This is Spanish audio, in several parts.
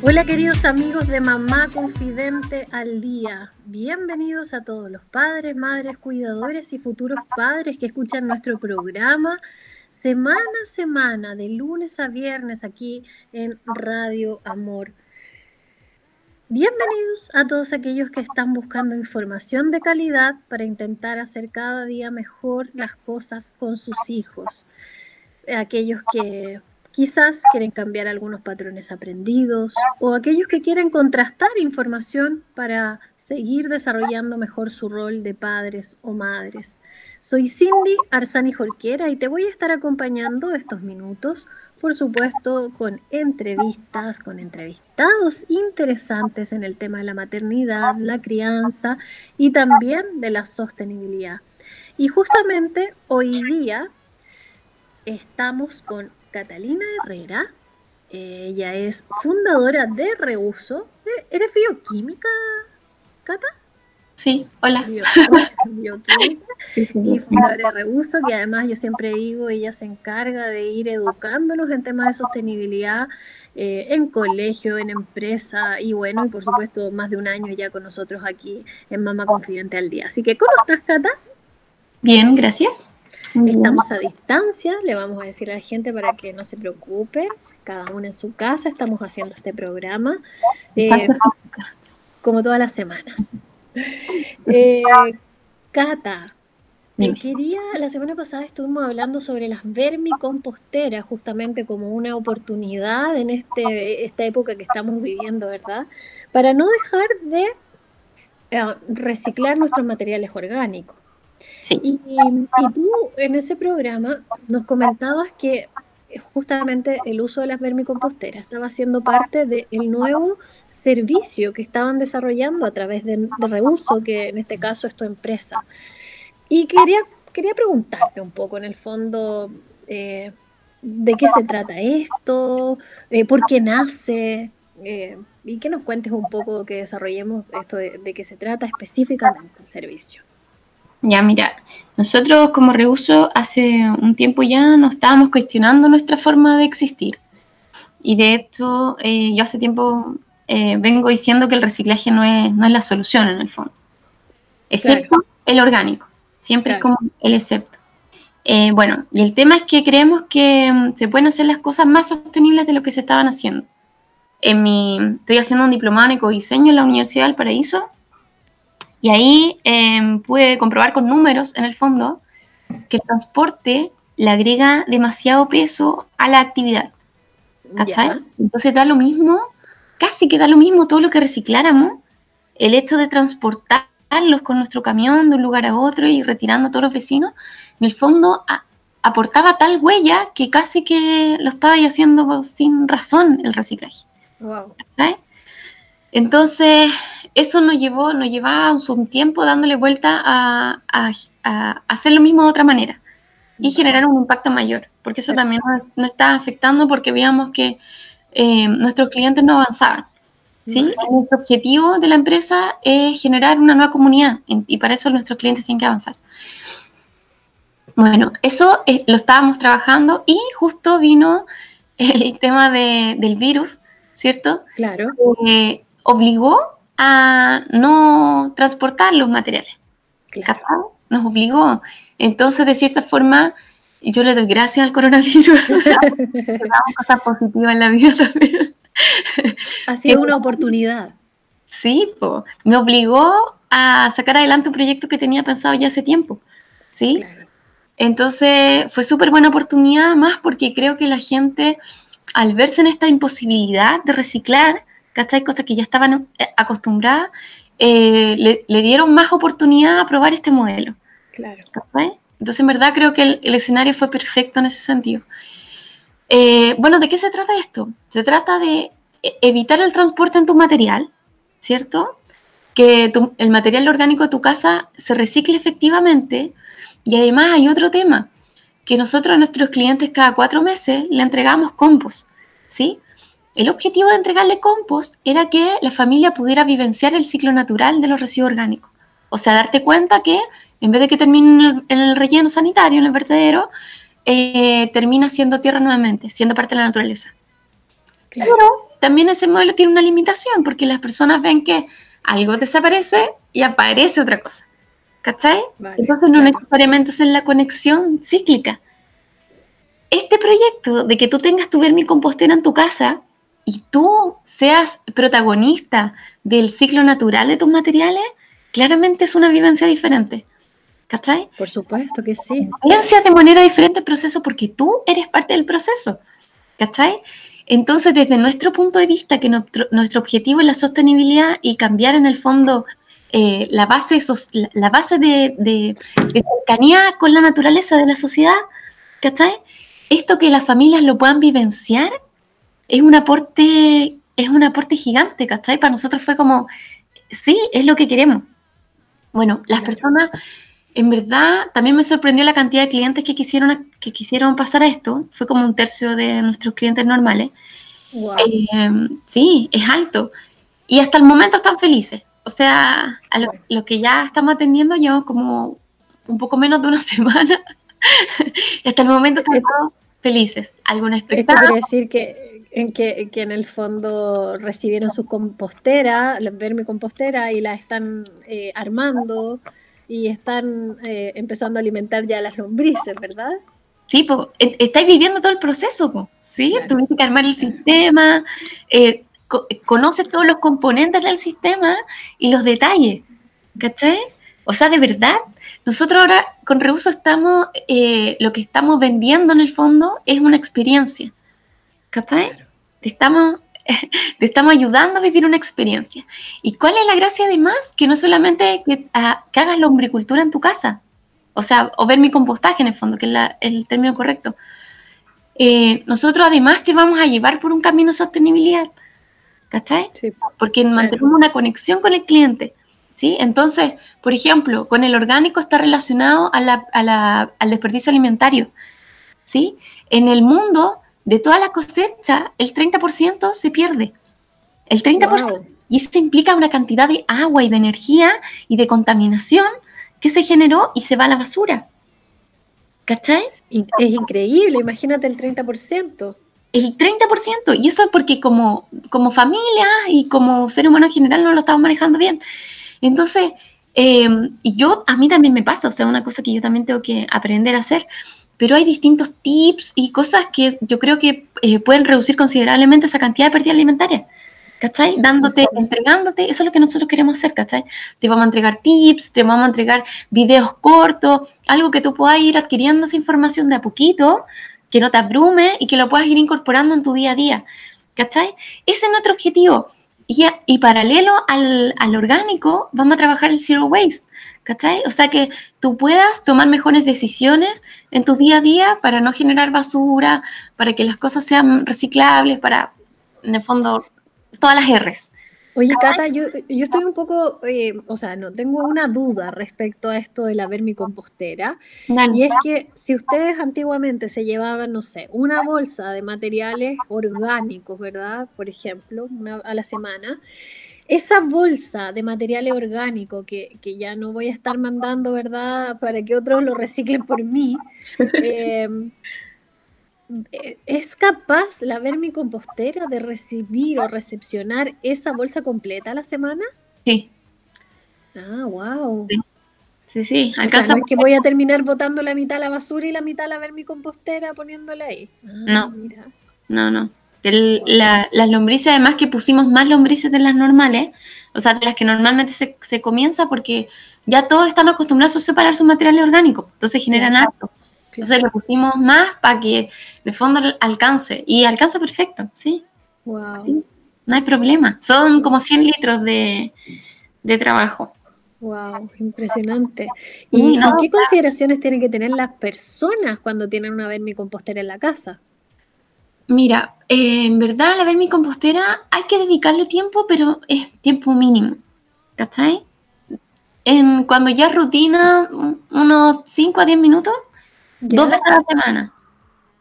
Hola queridos amigos de Mamá Confidente al Día. Bienvenidos a todos los padres, madres, cuidadores y futuros padres que escuchan nuestro programa semana a semana, de lunes a viernes aquí en Radio Amor. Bienvenidos a todos aquellos que están buscando información de calidad para intentar hacer cada día mejor las cosas con sus hijos. Aquellos que Quizás quieren cambiar algunos patrones aprendidos o aquellos que quieren contrastar información para seguir desarrollando mejor su rol de padres o madres. Soy Cindy Arzani Jorquera y te voy a estar acompañando estos minutos, por supuesto, con entrevistas, con entrevistados interesantes en el tema de la maternidad, la crianza y también de la sostenibilidad. Y justamente hoy día estamos con Catalina Herrera. Ella es fundadora de Reuso. ¿E-, ¿Eres bioquímica, Cata? Sí, hola. bioquímica y fundadora de Reuso, que además yo siempre digo, ella se encarga de ir educándonos en temas de sostenibilidad eh, en colegio, en empresa y bueno, y por supuesto más de un año ya con nosotros aquí en Mamá Confidente al Día. Así que, ¿cómo estás, Cata? Bien, gracias. Estamos a distancia, le vamos a decir a la gente para que no se preocupe, cada uno en su casa, estamos haciendo este programa, eh, como todas las semanas. Eh, Cata, me quería, la semana pasada estuvimos hablando sobre las vermicomposteras, justamente como una oportunidad en este, esta época que estamos viviendo, ¿verdad? Para no dejar de eh, reciclar nuestros materiales orgánicos. Y, tú en ese programa nos comentabas que justamente el uso de las vermicomposteras estaba siendo parte del nuevo servicio que estaban desarrollando a través de, Reuso, que en este caso es tu empresa. Y quería, quería preguntarte un poco, en el fondo, eh, de qué se trata esto, eh, por qué nace, eh, y que nos cuentes un poco, que desarrollemos esto de, de qué se trata específicamente el servicio. Ya, mira, nosotros como Reuso hace un tiempo ya nos estábamos cuestionando nuestra forma de existir. Y de hecho, eh, yo hace tiempo eh, vengo diciendo que el reciclaje no es, no es la solución en el fondo. Excepto el orgánico. Siempre es como el excepto. Eh, bueno, y el tema es que creemos que mm, se pueden hacer las cosas más sostenibles de lo que se estaban haciendo. En mi, estoy haciendo un diplomado en ecodiseño en la Universidad del Paraíso y ahí em, pude comprobar con números, en el fondo, que el transporte le agrega demasiado peso a la actividad. ¿Cachai? Entonces da lo mismo, casi que da lo mismo todo lo que recicláramos, el hecho de transportarlos con nuestro camión de un lugar a otro y retirando a todos los vecinos, en el fondo aportaba tal huella que casi que lo estaba haciendo sin razón el reciclaje. Wow. Entonces, eso nos llevó, nos llevaba un tiempo dándole vuelta a, hacer lo mismo de otra manera y generar un impacto mayor, porque eso también nos, estaba afectando porque veíamos que eh, nuestros clientes no avanzaban. ¿sí? Nuestro objetivo de la empresa es generar una nueva comunidad y para eso nuestros clientes tienen que avanzar. Bueno, eso eh, lo estábamos trabajando y justo vino el tema del virus, ¿cierto? Claro. Eh, obligó a no transportar los materiales. Claro. Nos obligó. Entonces, de cierta forma, yo le doy gracias al coronavirus. cosas positivas en la vida también. Ha sido una oportunidad. Sí, me obligó a sacar adelante un proyecto que tenía pensado ya hace tiempo. ¿sí? Entonces fue súper buena oportunidad más porque creo que la gente, al verse en esta imposibilidad de reciclar, ¿cachai? Cosas que ya estaban eh, acostumbradas, eh, le, dieron más oportunidad a probar este modelo. Claro. Entonces, en verdad, creo que el, escenario fue perfecto en ese sentido. Eh, bueno, ¿de qué se trata esto? Se trata de evitar el transporte en tu material, ¿cierto? Que el material orgánico de tu casa se recicle efectivamente. Y además hay otro tema, que nosotros a nuestros clientes cada cuatro meses le entregamos compost, ¿sí? El objetivo de entregarle compost era que la familia pudiera vivenciar el ciclo natural de los residuos orgánicos. O sea, darte cuenta que en vez de que termine en el, relleno sanitario, en el vertedero, eh, termina siendo tierra nuevamente, siendo parte de la naturaleza. Claro. Pero también ese modelo tiene una limitación, porque las personas ven que algo desaparece y aparece otra cosa. ¿Cachai? Entonces no necesariamente es la conexión cíclica. Este proyecto de que tú tengas tu vermicompostera en tu casa y tú seas protagonista del ciclo natural de tus materiales, claramente es una vivencia diferente. ¿Cachai? Por supuesto que sí. Vivencias de manera diferente el proceso porque tú eres parte del proceso. ¿Cachai? Entonces, desde nuestro punto de vista, que nuestro, objetivo es la sostenibilidad y cambiar en el fondo eh, la base, la base de, de, cercanía con la naturaleza de la sociedad, ¿cachai? Esto que las familias lo puedan vivenciar es un aporte, es un aporte gigante, ¿cachai? Para nosotros fue como, sí, es lo que queremos. Bueno, las personas, en verdad, también me sorprendió la cantidad de clientes que quisieron, que quisieron pasar a esto. Fue como un tercio de nuestros clientes normales. Eh, sí, es alto. Y hasta el momento están felices. O sea, a lo, que ya estamos atendiendo llevamos como un poco menos de una semana. y hasta el momento están felices. ¿Alguna expectativa? Esto quiere decir que en que, en el fondo recibieron su compostera, ver mi compostera y la están eh, armando y están eh, empezando a alimentar ya las lombrices, ¿verdad? Sí, pues estáis viviendo todo el proceso, ¿sí? Tuviste que armar el sistema, eh, conoces todos los componentes del sistema y los detalles, ¿cachai? O sea, de verdad, nosotros ahora con Reuso estamos, lo que estamos vendiendo en el fondo es una experiencia. ¿Cachai? Te estamos, te estamos ayudando a vivir una experiencia. ¿Y cuál es la gracia además? Que no solamente que, ah, que hagas lombricultura en tu casa, o sea, o ver mi compostaje en el fondo, que es el término correcto. Eh, nosotros además te vamos a llevar por un camino de sostenibilidad, ¿cachai? Sí, Porque mantenemos una conexión con el cliente, ¿sí? Entonces, por ejemplo, con el orgánico está relacionado al desperdicio alimentario, ¿sí? En el mundo de toda la cosecha, el 30% se pierde. El 30%. Y eso implica una cantidad de agua y de energía y de contaminación que se generó y se va a la basura. ¿Cachai? Es increíble, imagínate el 30%. El 30%, y eso es porque como, como familia y como ser humano en general no lo estamos manejando bien. Entonces, eh, y yo, a mí también me pasa, o sea, una cosa que yo también tengo que aprender a hacer, pero hay distintos tips y cosas que yo creo que eh, pueden reducir considerablemente esa cantidad de pérdida alimentaria. ¿Cachai? Dándote, entregándote, eso es lo que nosotros queremos hacer, ¿cachai? Te vamos a entregar tips, te vamos a entregar videos cortos, algo que tú puedas ir adquiriendo esa información de a poquito, que no te abrume y que lo puedas ir incorporando en tu día a día, ¿cachai? Ese es nuestro objetivo. Y, y paralelo al, al orgánico, vamos a trabajar el zero waste, ¿cachai? O sea, que tú puedas tomar mejores decisiones en tu día a día para no generar basura, para que las cosas sean reciclables, para, en el fondo, todas las R's. Oye, Cata, yo, yo estoy un poco, eh, o sea, no, tengo una duda respecto a esto de la vermicompostera. Y es que si ustedes antiguamente se llevaban, no sé, una bolsa de materiales orgánicos, ¿verdad? Por ejemplo, una a la semana, esa bolsa de material orgánico que, ya no voy a estar mandando, ¿verdad? Para que otros lo reciclen por mí. Em, ¿Es capaz la vermicompostera de recibir o recepcionar esa bolsa completa a la semana? Sí. Ah, wow. Sí, sí. Acá no es que voy a terminar botando la mitad a la basura y la mitad a la vermicompostera poniéndola ahí. Ah, no. No, no las lombrices, además que pusimos más lombrices de las normales, o sea, de las que normalmente se, comienza, porque ya todos están acostumbrados a separar su material orgánico, entonces generan harto. Entonces le pusimos más para que de fondo alcance, y alcanza perfecto, ¿sí? Wow. No hay problema, son como 100 litros de, trabajo. Wow, impresionante. ¿Y, qué consideraciones tienen que tener las personas cuando tienen una vermicompostera en la casa? Mira, eh, en verdad, la vermicompostera hay que dedicarle tiempo, pero es tiempo mínimo. ¿Cachai? En, cuando ya es rutina, unos 5 a 10 minutos, dos veces a la semana.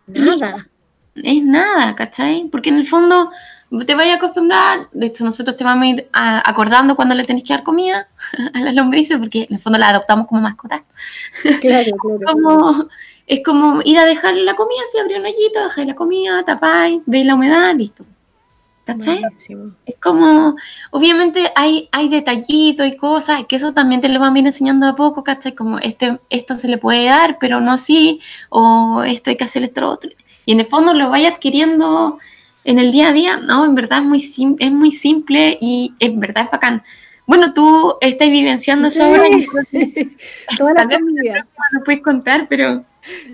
Nada. Es nada, ¿cachai? Porque en el fondo te vayas a acostumbrar, de hecho nosotros te vamos a ir acordando cuando le tenés que dar comida a las lombrices, porque en el fondo las adoptamos como mascotas. Claro, claro. como, es como ir a dejarle la comida, si abrir un hoyito, dejar la comida, tapáis, veis la humedad, listo. ¿Cachai? Es como, obviamente hay, hay detallitos y cosas, que eso también te lo van a ir enseñando a poco, ¿cachai? Como este, esto se le puede dar, pero no así, o esto hay que hacer esto otro. Y en el fondo lo vaya adquiriendo en el día a día, no, en verdad es muy, es muy simple y en verdad es bacán. Bueno, tú estás vivenciando eso ahora. Toda la familia. No puedes contar, pero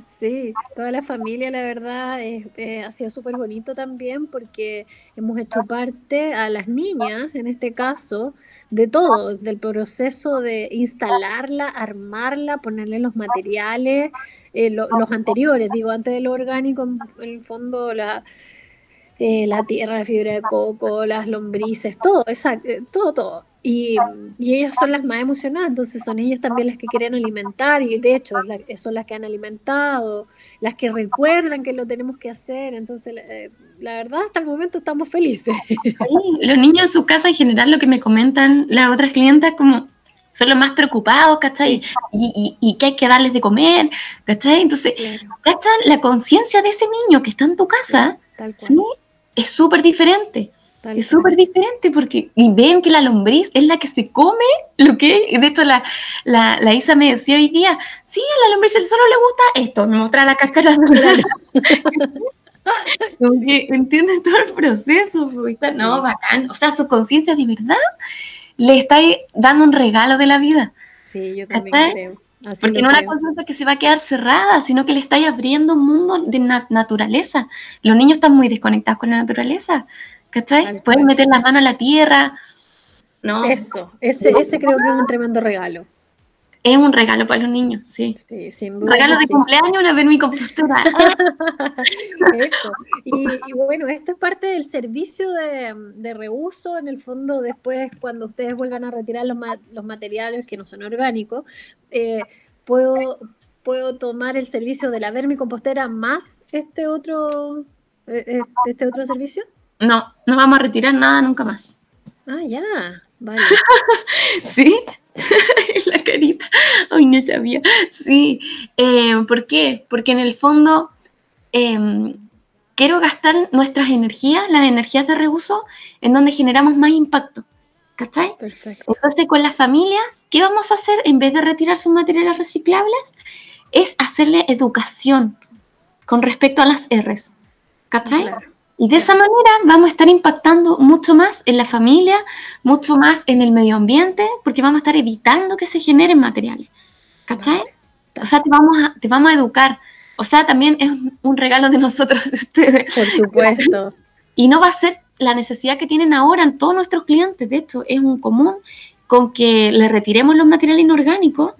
Sí, toda la familia, la verdad, ha sido súper bonito también porque hemos hecho parte a las niñas, en este caso, de todo, del proceso de instalarla, armarla, ponerle los materiales, eh, los anteriores, digo, antes de lo orgánico, en el fondo la, eh, la tierra, la fibra de coco, las lombrices, todo, exacto, eh, todo, todo. Y, y, ellas son las más emocionadas, entonces son ellas también las que quieren alimentar y de hecho son las que han alimentado, las que recuerdan que lo tenemos que hacer, entonces la, eh, verdad hasta el momento estamos felices. los niños en su casa en general lo que me comentan las otras clientas como son los más preocupados, ¿cachai? Y, y, que hay que darles de comer, ¿cachai? Entonces, ¿cachai? La conciencia de ese niño que está en tu casa ¿sí? es súper diferente es súper diferente porque y ven que la lombriz es la que se come lo que de esto la, la, Isa me decía hoy día, sí, a la lombriz solo le gusta esto, me muestra la cáscara que entienden todo el proceso, no, bacán. O sea, su conciencia de verdad le está dando un regalo de la vida. Sí, yo también creo. Porque no es una conciencia que se va a quedar cerrada, sino que le está abriendo un mundo de naturaleza. Los niños están muy desconectados con la naturaleza. ¿Cachai? Pueden meter las manos a la tierra. No. Eso, ese, ese creo que es un tremendo regalo. Es un regalo para los niños, sí. sí sin duda regalo de cumpleaños, una mi compostura. Eso. Y, bueno, esto es parte del servicio de, reuso. En el fondo, después, cuando ustedes vuelvan a retirar los, los materiales que no son orgánicos, eh, puedo, puedo tomar el servicio de la vermicompostera más este otro, eh, eh, este otro servicio. No, no vamos a retirar nada nunca más. Ah, ya, vale. ¿Sí? la carita. Ay, no sabía. Sí. Eh, ¿Por qué? Porque en el fondo em, quiero gastar nuestras energías, las energías de reuso, en donde generamos más impacto. ¿Cachai? Perfecto. Entonces, con las familias, ¿qué vamos a hacer en vez de retirar sus materiales reciclables? Es hacerle educación con respecto a las R's. ¿Cachai? Y de esa manera vamos a estar impactando mucho más en la familia, mucho más en el medio ambiente, porque vamos a estar evitando que se generen materiales. ¿Cachai? O sea, te vamos, a, te vamos a educar. O sea, también es un regalo de nosotros. Por supuesto. Y no va a ser la necesidad que tienen ahora en todos nuestros clientes. De hecho, es un común con que le retiremos los materiales inorgánicos.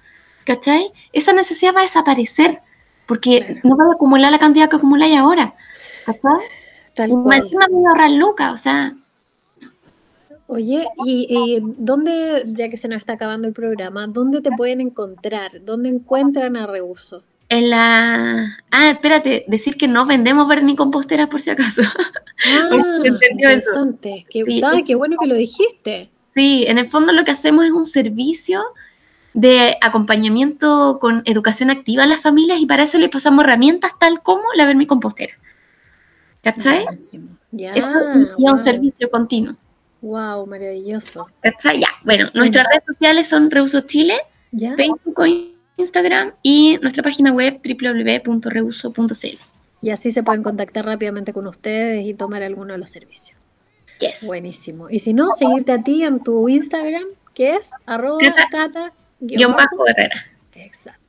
¿Cachai? Esa necesidad va a desaparecer porque no va a acumular la cantidad que acumuláis ahora. ¿Cachai? Tal cual. o sea. Oye, ¿y, dónde, ya que se nos está acabando el programa, dónde te pueden encontrar? ¿Dónde encuentran a Reuso? En la... Ah, espérate, decir que no vendemos vermicomposteras por si acaso. Ah, interesante. Qué, qué bueno que lo dijiste. Sí, en el fondo lo que hacemos es un servicio de acompañamiento con educación activa a las familias y para eso le pasamos herramientas tal como la vermicompostera. ¿Cachai? Ya, Eso es un servicio continuo. Wow, maravilloso. ¿Cachai? Ya. Bueno, nuestras redes sociales son Reuso Chile, Facebook o Instagram y nuestra página web www.reuso.cl. Y así se pueden contactar rápidamente con ustedes y tomar alguno de los servicios. Yes. Buenísimo. Y si no, seguirte a ti en tu Instagram, que es arroba cata, Exacto.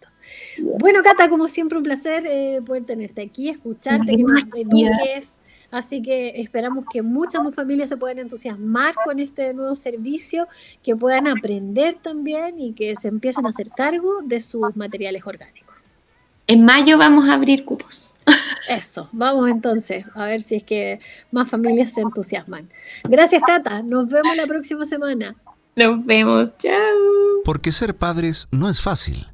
Bueno, Cata, como siempre, un placer eh, poder tenerte aquí, escucharte, que nos eduques. Así que esperamos que muchas más familias se puedan entusiasmar con este nuevo servicio, que puedan aprender también y que se empiecen a hacer cargo de sus materiales orgánicos. En mayo vamos a abrir cupos. Eso, vamos entonces a ver si es que más familias se entusiasman. Gracias, Cata. Nos vemos la próxima semana. Nos vemos. Chao. Porque ser padres no es fácil.